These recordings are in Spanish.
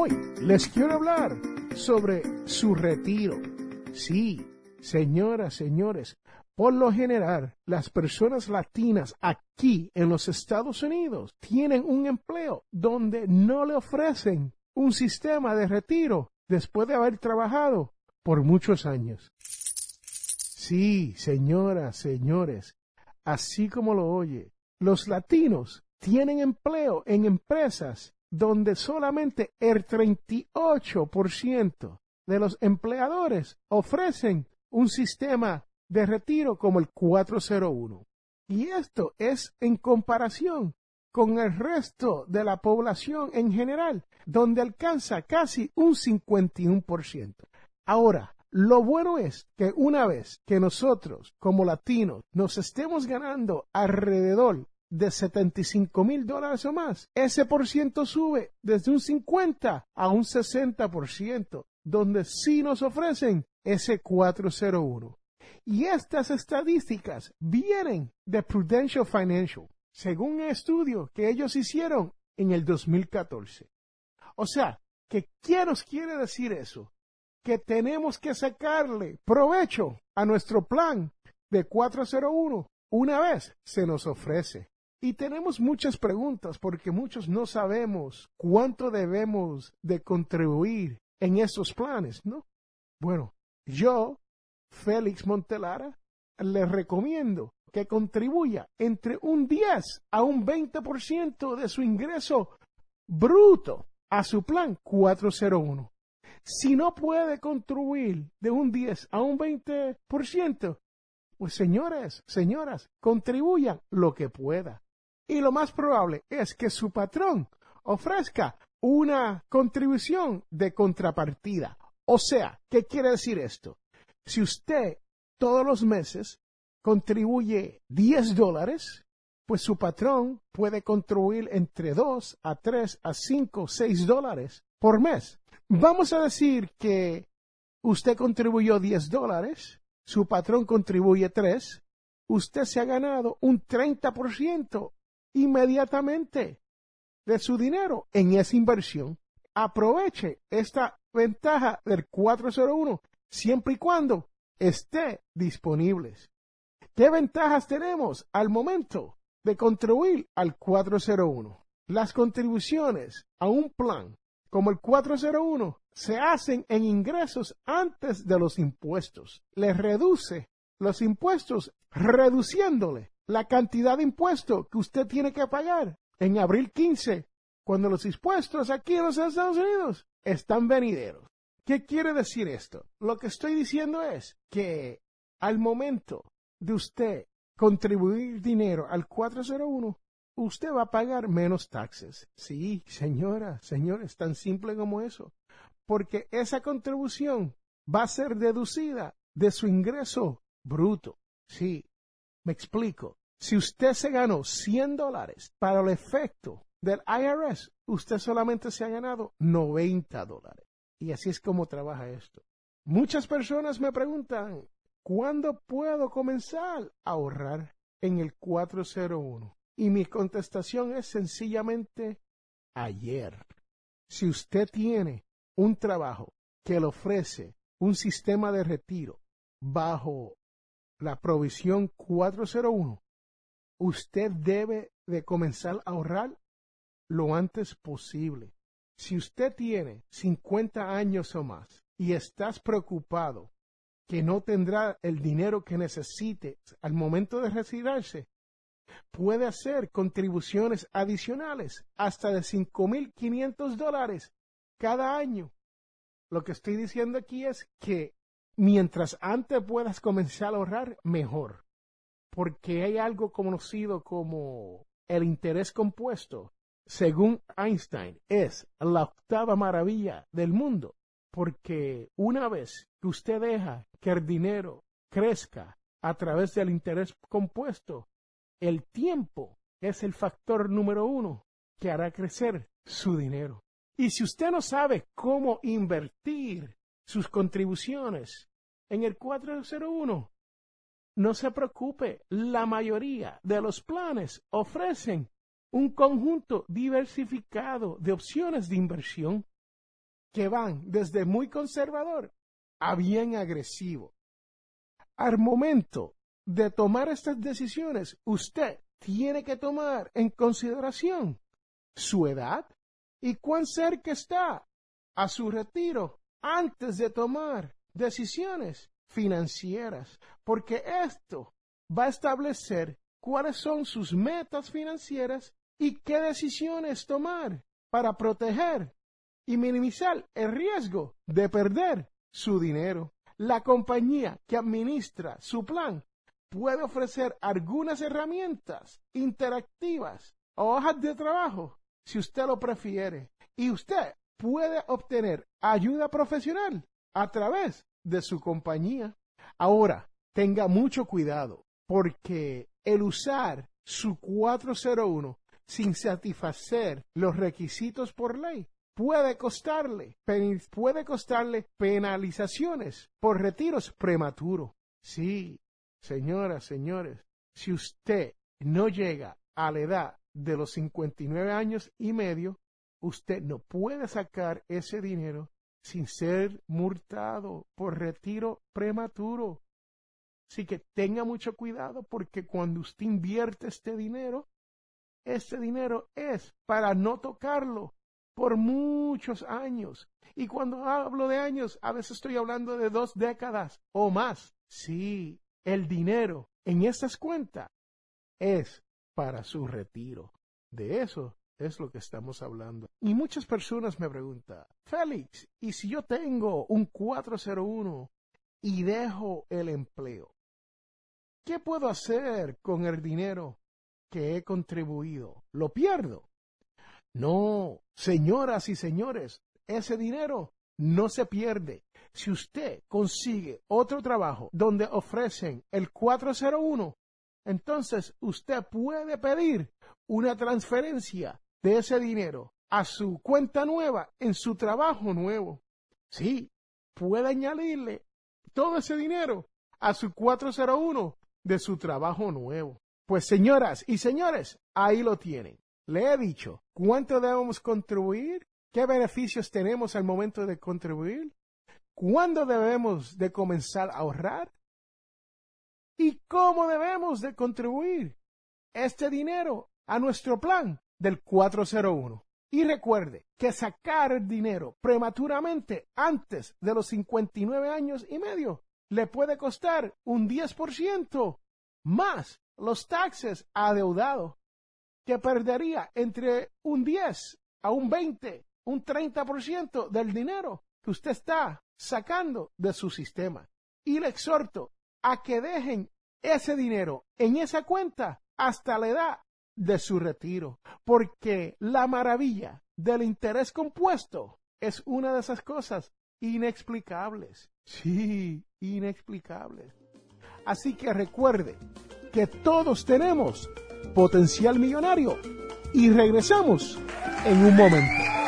Hoy les quiero hablar sobre su retiro. Sí, señoras, señores, por lo general, las personas latinas aquí en los Estados Unidos tienen un empleo donde no le ofrecen un sistema de retiro después de haber trabajado por muchos años. Sí, señoras, señores, así como lo oye, los latinos tienen empleo en empresas donde solamente el 38% de los empleadores ofrecen un sistema de retiro como el 401. Y esto es en comparación con el resto de la población en general, donde alcanza casi un 51%. Ahora, lo bueno es que una vez que nosotros, como latinos, nos estemos ganando alrededor de 75 mil dólares o más, ese por ciento sube desde un 50 a un 60%, donde sí nos ofrecen ese 401. Y estas estadísticas vienen de Prudential Financial, según un estudio que ellos hicieron en el 2014. O sea, que ¿qué nos quiere decir eso? Que tenemos que sacarle provecho a nuestro plan de 401 una vez se nos ofrece. Y tenemos muchas preguntas porque muchos no sabemos cuánto debemos de contribuir en esos planes, ¿no? Bueno, yo, Félix Montelara, le recomiendo que contribuya entre un 10 a un 20% de su ingreso bruto a su plan 401. Si no puede contribuir de un 10 a un 20%, pues señores, señoras, contribuyan lo que pueda. Y lo más probable es que su patrón ofrezca una contribución de contrapartida. O sea, ¿qué quiere decir esto? Si usted todos los meses contribuye 10 dólares, pues su patrón puede contribuir entre 2 a 3 a 5, 6 dólares por mes. Vamos a decir que usted contribuyó 10 dólares, su patrón contribuye 3, usted se ha ganado un 30% inmediatamente de su dinero en esa inversión. Aproveche esta ventaja del 401 siempre y cuando esté disponible. ¿Qué ventajas tenemos al momento de contribuir al 401? Las contribuciones a un plan como el 401 se hacen en ingresos antes de los impuestos. Le reduce los impuestos reduciéndole la cantidad de impuesto que usted tiene que pagar en abril 15, cuando los impuestos aquí en los Estados Unidos están venideros. ¿Qué quiere decir esto? Lo que estoy diciendo es que al momento de usted contribuir dinero al 401, usted va a pagar menos taxes. Sí, señora, señor, es tan simple como eso. Porque esa contribución va a ser deducida de su ingreso bruto. Sí, me explico. Si usted se ganó 100 dólares para el efecto del IRS, usted solamente se ha ganado 90 dólares. Y así es como trabaja esto. Muchas personas me preguntan, ¿cuándo puedo comenzar a ahorrar en el 401? Y mi contestación es sencillamente ayer. Si usted tiene un trabajo que le ofrece un sistema de retiro bajo la provisión 401, usted debe de comenzar a ahorrar lo antes posible. Si usted tiene 50 años o más y estás preocupado que no tendrá el dinero que necesite al momento de retirarse, puede hacer contribuciones adicionales hasta de 5.500 dólares cada año. Lo que estoy diciendo aquí es que mientras antes puedas comenzar a ahorrar, mejor. Porque hay algo conocido como el interés compuesto, según Einstein, es la octava maravilla del mundo. Porque una vez que usted deja que el dinero crezca a través del interés compuesto, el tiempo es el factor número uno que hará crecer su dinero. Y si usted no sabe cómo invertir sus contribuciones en el 401, no se preocupe, la mayoría de los planes ofrecen un conjunto diversificado de opciones de inversión que van desde muy conservador a bien agresivo. Al momento de tomar estas decisiones, usted tiene que tomar en consideración su edad y cuán cerca está a su retiro antes de tomar decisiones financieras, porque esto va a establecer cuáles son sus metas financieras y qué decisiones tomar para proteger y minimizar el riesgo de perder su dinero. La compañía que administra su plan puede ofrecer algunas herramientas interactivas o hojas de trabajo si usted lo prefiere. Y usted puede obtener ayuda profesional a través de su compañía. Ahora, tenga mucho cuidado porque el usar su 401 sin satisfacer los requisitos por ley puede costarle, puede costarle penalizaciones por retiros prematuros. Sí, señoras, señores, si usted no llega a la edad de los 59 años y medio, usted no puede sacar ese dinero sin ser multado por retiro prematuro. Así que tenga mucho cuidado porque cuando usted invierte este dinero, este dinero es para no tocarlo por muchos años. Y cuando hablo de años, a veces estoy hablando de dos décadas o más. Sí, el dinero en estas cuentas es para su retiro. De eso es lo que estamos hablando. Y muchas personas me preguntan, Félix, ¿y si yo tengo un 401 y dejo el empleo? ¿Qué puedo hacer con el dinero que he contribuido? ¿Lo pierdo? No, señoras y señores, ese dinero no se pierde. Si usted consigue otro trabajo donde ofrecen el 401, entonces usted puede pedir una transferencia de ese dinero a su cuenta nueva en su trabajo nuevo. Sí, puede añadirle todo ese dinero a su 401 de su trabajo nuevo. Pues señoras y señores, ahí lo tienen. Le he dicho cuánto debemos contribuir, qué beneficios tenemos al momento de contribuir, cuándo debemos de comenzar a ahorrar y cómo debemos de contribuir este dinero a nuestro plan del 401. Y recuerde que sacar dinero prematuramente antes de los 59 años y medio le puede costar un 10% más los taxes adeudados, que perdería entre un 10 a un 20, un 30% del dinero que usted está sacando de su sistema. Y le exhorto a que dejen ese dinero en esa cuenta hasta la edad de su retiro, porque la maravilla del interés compuesto es una de esas cosas inexplicables. Sí, inexplicables. Así que recuerde que todos tenemos potencial millonario y regresamos en un momento.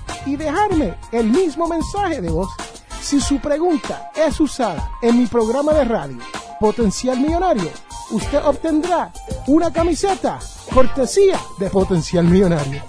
y dejarme el mismo mensaje de voz si su pregunta es usada en mi programa de radio Potencial Millonario. Usted obtendrá una camiseta cortesía de Potencial Millonario.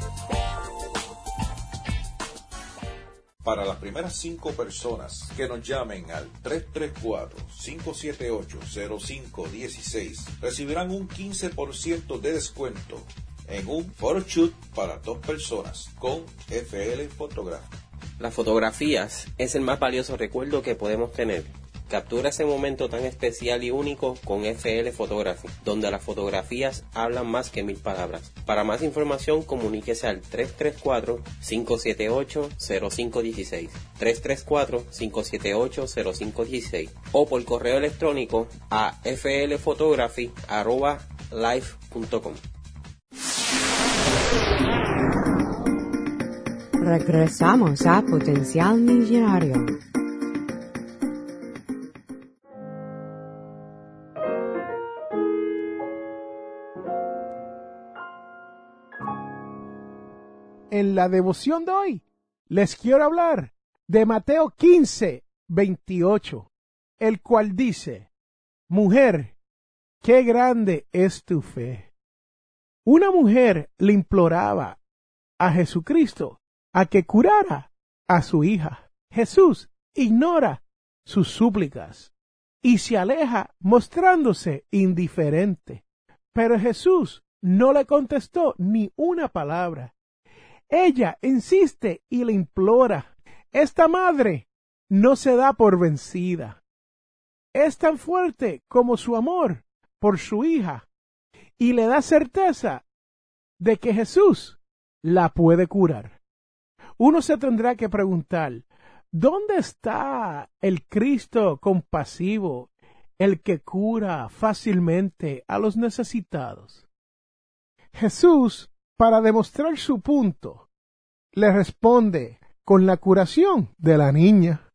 Para las primeras cinco personas que nos llamen al 334-578-0516, recibirán un 15% de descuento en un photoshoot para dos personas con FL Photography. Las fotografías es el más valioso recuerdo que podemos tener. Captura ese momento tan especial y único con FL Photography, donde las fotografías hablan más que mil palabras. Para más información, comuníquese al 334-578-0516, 334-578-0516 o por correo electrónico a flphotography.life.com. Regresamos a Potencial Millonario. En la devoción de hoy les quiero hablar de Mateo 15, 28, el cual dice, Mujer, qué grande es tu fe. Una mujer le imploraba a Jesucristo a que curara a su hija. Jesús ignora sus súplicas y se aleja mostrándose indiferente. Pero Jesús no le contestó ni una palabra. Ella insiste y le implora. Esta madre no se da por vencida. Es tan fuerte como su amor por su hija y le da certeza de que Jesús la puede curar. Uno se tendrá que preguntar, ¿dónde está el Cristo compasivo, el que cura fácilmente a los necesitados? Jesús, para demostrar su punto, le responde con la curación de la niña.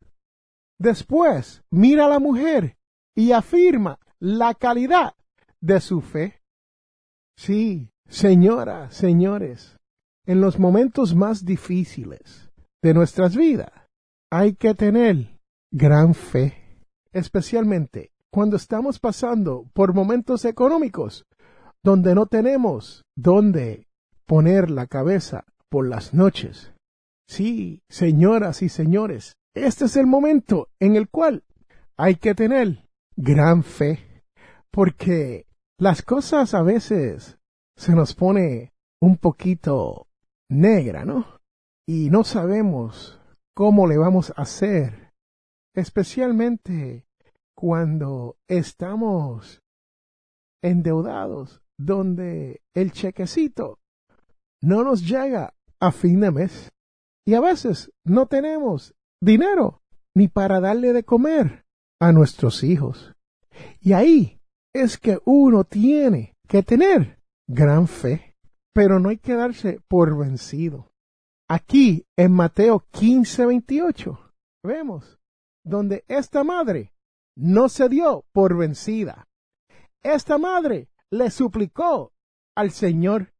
Después mira a la mujer y afirma la calidad de su fe. Sí, señoras, señores, en los momentos más difíciles de nuestras vidas hay que tener gran fe, especialmente cuando estamos pasando por momentos económicos donde no tenemos dónde poner la cabeza por las noches. Sí, señoras y señores, este es el momento en el cual hay que tener gran fe, porque las cosas a veces se nos pone un poquito negra, ¿no? Y no sabemos cómo le vamos a hacer, especialmente cuando estamos endeudados, donde el chequecito no nos llega a fin de mes. Y a veces no tenemos dinero ni para darle de comer a nuestros hijos. Y ahí es que uno tiene que tener gran fe, pero no hay que darse por vencido. Aquí en Mateo 15, 28 vemos donde esta madre no se dio por vencida. Esta madre le suplicó al Señor.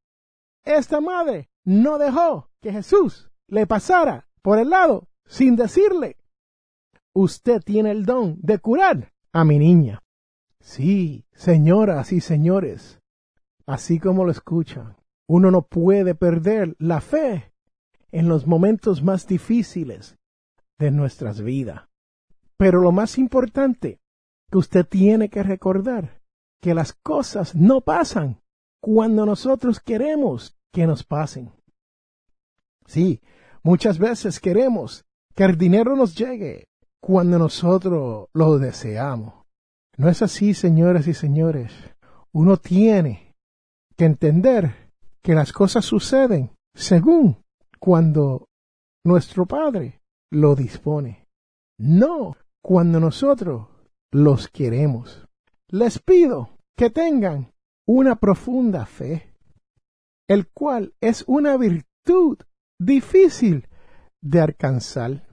Esta madre no dejó que Jesús le pasara por el lado sin decirle, usted tiene el don de curar a mi niña. Sí, señoras y señores, así como lo escuchan, uno no puede perder la fe en los momentos más difíciles de nuestras vidas. Pero lo más importante que usted tiene que recordar, que las cosas no pasan cuando nosotros queremos que nos pasen. Sí, muchas veces queremos que el dinero nos llegue cuando nosotros lo deseamos. No es así, señoras y señores. Uno tiene que entender que las cosas suceden según cuando nuestro Padre lo dispone, no cuando nosotros los queremos. Les pido que tengan una profunda fe el cual es una virtud difícil de alcanzar.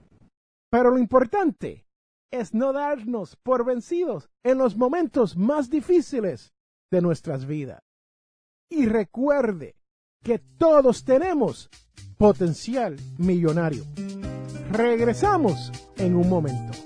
Pero lo importante es no darnos por vencidos en los momentos más difíciles de nuestras vidas. Y recuerde que todos tenemos potencial millonario. Regresamos en un momento.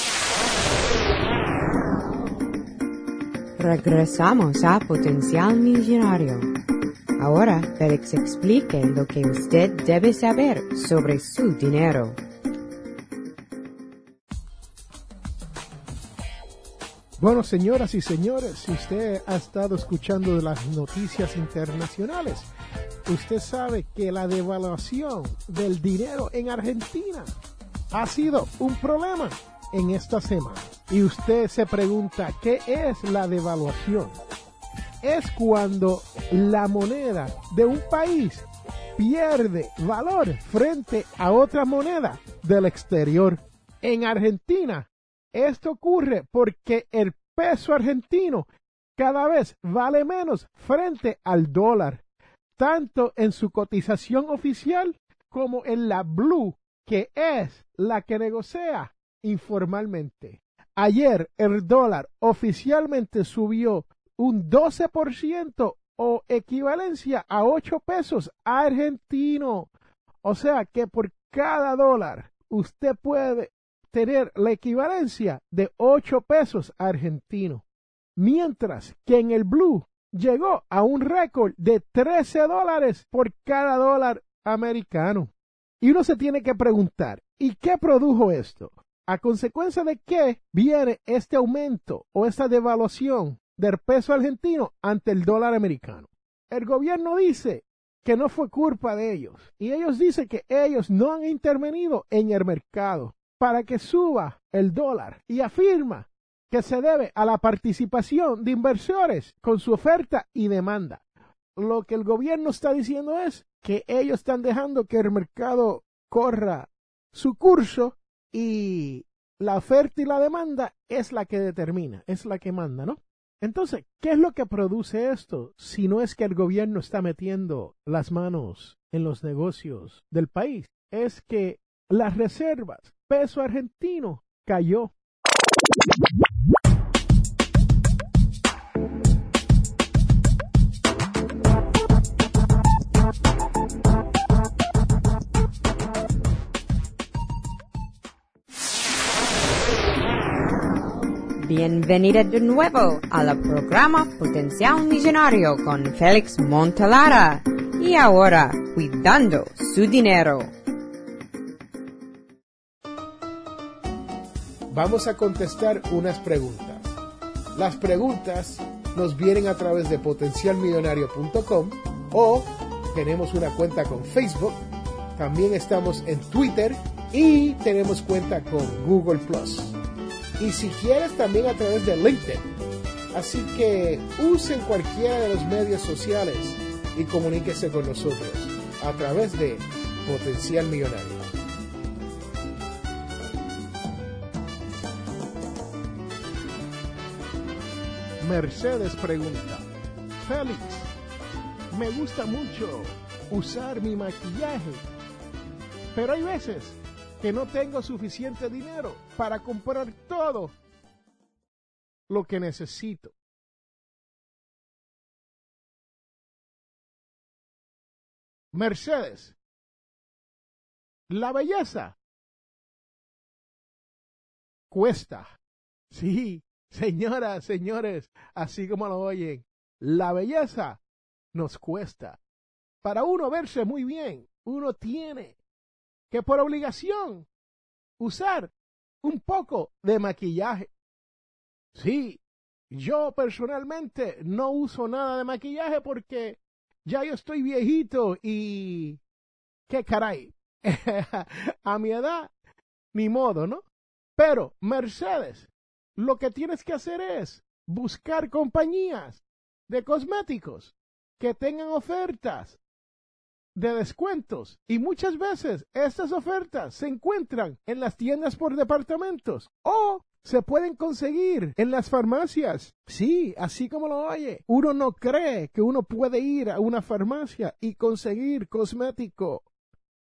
Regresamos a Potencial Millonario. Ahora, Félix explique lo que usted debe saber sobre su dinero. Bueno, señoras y señores, si usted ha estado escuchando las noticias internacionales, usted sabe que la devaluación del dinero en Argentina ha sido un problema en esta semana. Y usted se pregunta, ¿qué es la devaluación? Es cuando la moneda de un país pierde valor frente a otra moneda del exterior. En Argentina, esto ocurre porque el peso argentino cada vez vale menos frente al dólar, tanto en su cotización oficial como en la blue, que es la que negocia informalmente. Ayer el dólar oficialmente subió un 12% o equivalencia a 8 pesos argentino. O sea que por cada dólar usted puede tener la equivalencia de 8 pesos argentino. Mientras que en el blue llegó a un récord de 13 dólares por cada dólar americano. Y uno se tiene que preguntar, ¿y qué produjo esto? A consecuencia de qué viene este aumento o esta devaluación del peso argentino ante el dólar americano. El gobierno dice que no fue culpa de ellos y ellos dicen que ellos no han intervenido en el mercado para que suba el dólar y afirma que se debe a la participación de inversores con su oferta y demanda. Lo que el gobierno está diciendo es que ellos están dejando que el mercado corra su curso y la oferta y la demanda es la que determina, es la que manda, ¿no? Entonces, ¿qué es lo que produce esto si no es que el gobierno está metiendo las manos en los negocios del país? Es que las reservas, peso argentino, cayó. Bienvenida de nuevo al programa Potencial Millonario con Félix Montalara. Y ahora, cuidando su dinero. Vamos a contestar unas preguntas. Las preguntas nos vienen a través de potencialmillonario.com o tenemos una cuenta con Facebook, también estamos en Twitter y tenemos cuenta con Google Plus y si quieres también a través de LinkedIn. Así que usen cualquiera de los medios sociales y comuníquese con nosotros a través de Potencial Millonario. Mercedes pregunta, Félix, me gusta mucho usar mi maquillaje, pero hay veces que no tengo suficiente dinero para comprar todo lo que necesito. Mercedes, la belleza cuesta. Sí, Señoras, señores, así como lo oyen, la belleza nos cuesta. Para uno verse muy bien, uno tiene que por obligación usar un poco de maquillaje. Sí, yo personalmente no uso nada de maquillaje porque ya yo estoy viejito y... ¿Qué caray? a mi edad, ni modo, ¿no? Pero, Mercedes, lo que tienes que hacer es buscar compañías de cosméticos que tengan ofertas de descuentos y muchas veces estas ofertas se encuentran en las tiendas por departamentos o se pueden conseguir en las farmacias. Sí, así como lo oye. Uno no cree que uno puede ir a una farmacia y conseguir cosmético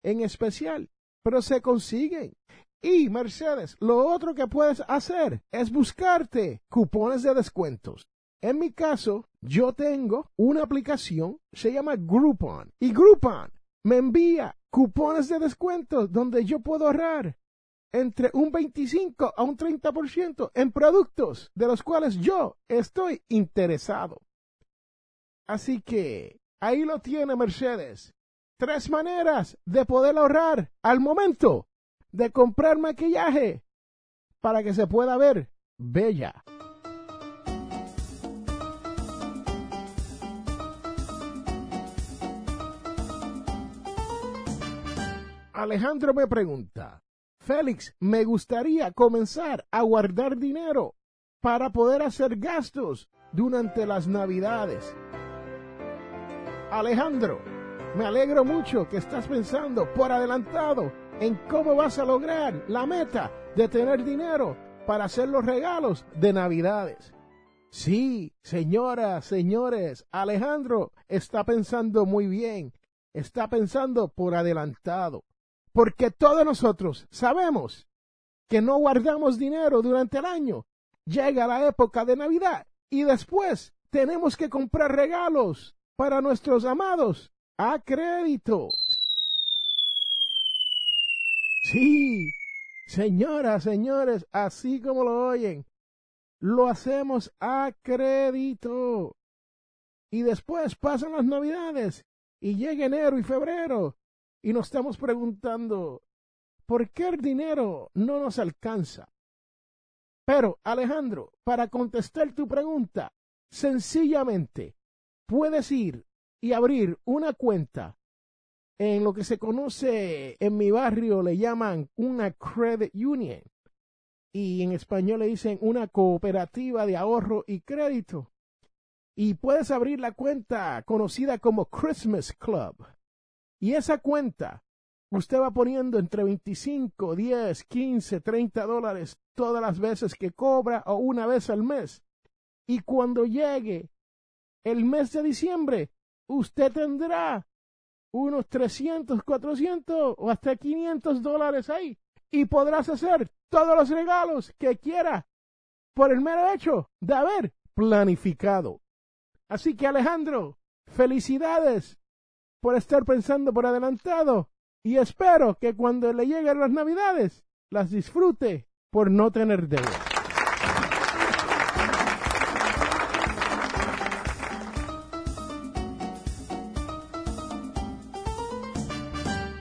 en especial, pero se consiguen. Y Mercedes, lo otro que puedes hacer es buscarte cupones de descuentos. En mi caso, yo tengo una aplicación, se llama Groupon. Y Groupon me envía cupones de descuentos donde yo puedo ahorrar entre un 25 a un 30% en productos de los cuales yo estoy interesado. Así que ahí lo tiene Mercedes. Tres maneras de poder ahorrar al momento de comprar maquillaje para que se pueda ver bella. Alejandro me pregunta, Félix, me gustaría comenzar a guardar dinero para poder hacer gastos durante las navidades. Alejandro, me alegro mucho que estás pensando por adelantado en cómo vas a lograr la meta de tener dinero para hacer los regalos de navidades. Sí, señoras, señores, Alejandro está pensando muy bien, está pensando por adelantado. Porque todos nosotros sabemos que no guardamos dinero durante el año. Llega la época de Navidad y después tenemos que comprar regalos para nuestros amados a crédito. Sí, señoras, señores, así como lo oyen, lo hacemos a crédito. Y después pasan las navidades y llega enero y febrero y nos estamos preguntando, ¿por qué el dinero no nos alcanza? Pero, Alejandro, para contestar tu pregunta, sencillamente puedes ir y abrir una cuenta en lo que se conoce en mi barrio, le llaman una credit union y en español le dicen una cooperativa de ahorro y crédito. Y puedes abrir la cuenta conocida como Christmas Club. Y esa cuenta, usted va poniendo entre 25, 10, 15, 30 dólares todas las veces que cobra o una vez al mes. Y cuando llegue el mes de diciembre, usted tendrá unos 300, 400 o hasta 500 dólares ahí. Y podrás hacer todos los regalos que quiera por el mero hecho de haber planificado. Así que Alejandro, felicidades por estar pensando por adelantado y espero que cuando le lleguen las navidades las disfrute por no tener deuda.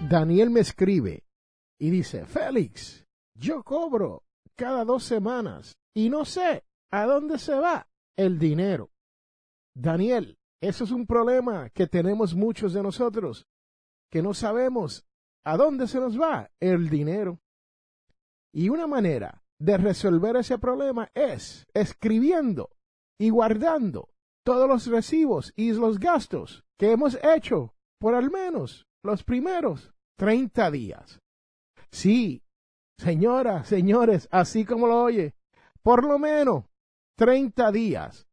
Daniel me escribe y dice, Félix, yo cobro cada dos semanas y no sé a dónde se va el dinero. Daniel, eso es un problema que tenemos muchos de nosotros, que no sabemos a dónde se nos va el dinero. Y una manera de resolver ese problema es escribiendo y guardando todos los recibos y los gastos que hemos hecho por al menos los primeros 30 días. Sí, señoras, señores, así como lo oye, por lo menos 30 días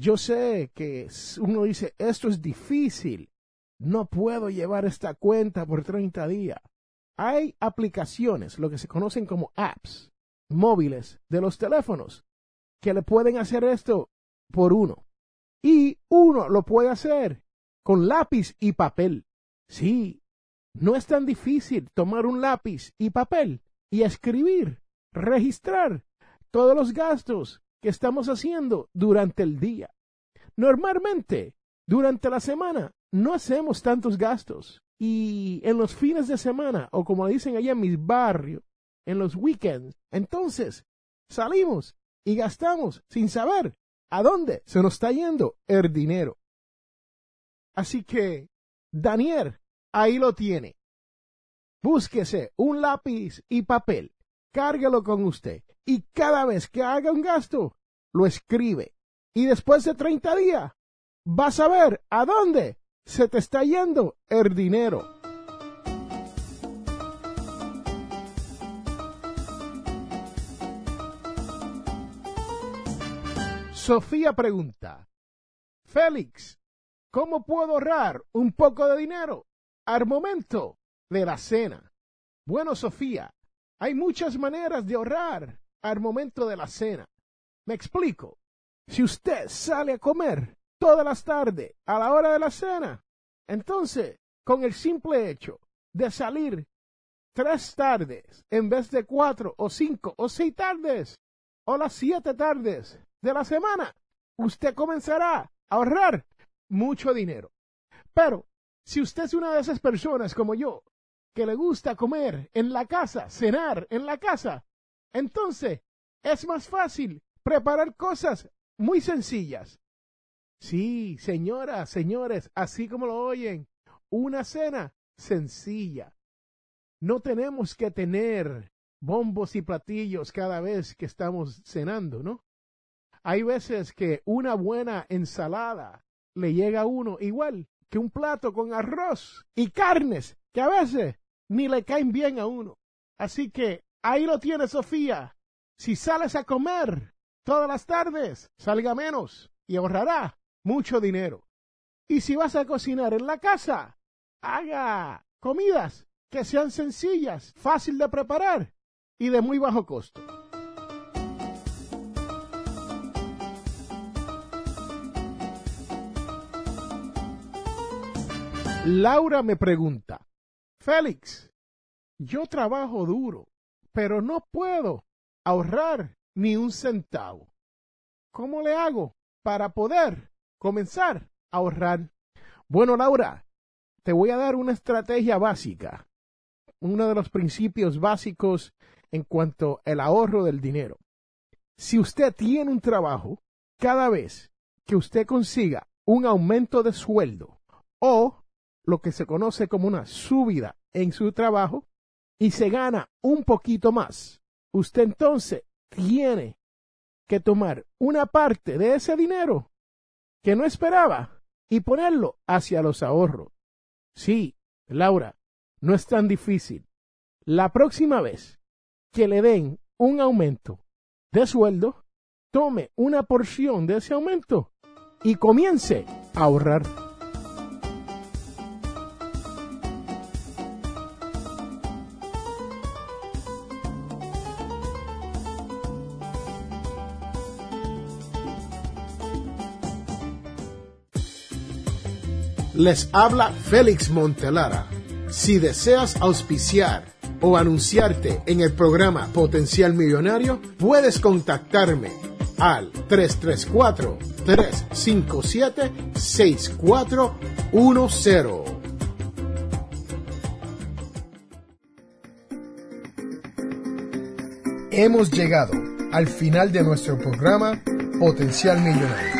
yo sé que uno dice, esto es difícil, no puedo llevar esta cuenta por 30 días. Hay aplicaciones, lo que se conocen como apps móviles de los teléfonos, que le pueden hacer esto por uno. Y uno lo puede hacer con lápiz y papel. Sí, no es tan difícil tomar un lápiz y papel y escribir, registrar todos los gastos que estamos haciendo durante el día. Normalmente, durante la semana, no hacemos tantos gastos. Y en los fines de semana, o como dicen allá en mis barrios, en los weekends, entonces salimos y gastamos sin saber a dónde se nos está yendo el dinero. Así que, Daniel, ahí lo tiene. Búsquese un lápiz y papel, cárguelo con usted y cada vez que haga un gasto, lo escribe. Y después de 30 días, vas a ver a dónde se te está yendo el dinero. Sofía pregunta, Félix, ¿cómo puedo ahorrar un poco de dinero al momento de la cena? Bueno, Sofía, hay muchas maneras de ahorrar al momento de la cena. Me explico. Si usted sale a comer todas las tardes a la hora de la cena, entonces, con el simple hecho de salir tres tardes en vez de cuatro o cinco o seis tardes o las siete tardes de la semana, usted comenzará a ahorrar mucho dinero. Pero si usted es una de esas personas como yo, que le gusta comer en la casa, cenar en la casa, entonces es más fácil preparar cosas muy sencillas. Sí, señoras, señores, así como lo oyen, una cena sencilla. No tenemos que tener bombos y platillos cada vez que estamos cenando, ¿no? Hay veces que una buena ensalada le llega a uno igual que un plato con arroz y carnes que a veces ni le caen bien a uno. Así que ahí lo tiene Sofía. Si sales a comer todas las tardes, salga menos y ahorrará mucho dinero. Y si vas a cocinar en la casa, haga comidas que sean sencillas, fácil de preparar y de muy bajo costo. Laura me pregunta, Félix, yo trabajo duro, pero no puedo ahorrar ni un centavo. ¿Cómo le hago para poder comenzar a ahorrar? Bueno, Laura, te voy a dar una estrategia básica, uno de los principios básicos en cuanto al ahorro del dinero. Si usted tiene un trabajo, cada vez que usted consiga un aumento de sueldo o lo que se conoce como una subida en su trabajo y se gana un poquito más, usted entonces tiene que tomar una parte de ese dinero que no esperaba y ponerlo hacia los ahorros. Sí, Laura, no es tan difícil. La próxima vez que le den un aumento de sueldo, tome una porción de ese aumento y comience a ahorrar. Les habla Félix Montelara. Si deseas auspiciar o anunciarte en el programa Potencial Millonario, puedes contactarme al 334-357-6410. Hemos llegado al final de nuestro programa Potencial Millonario.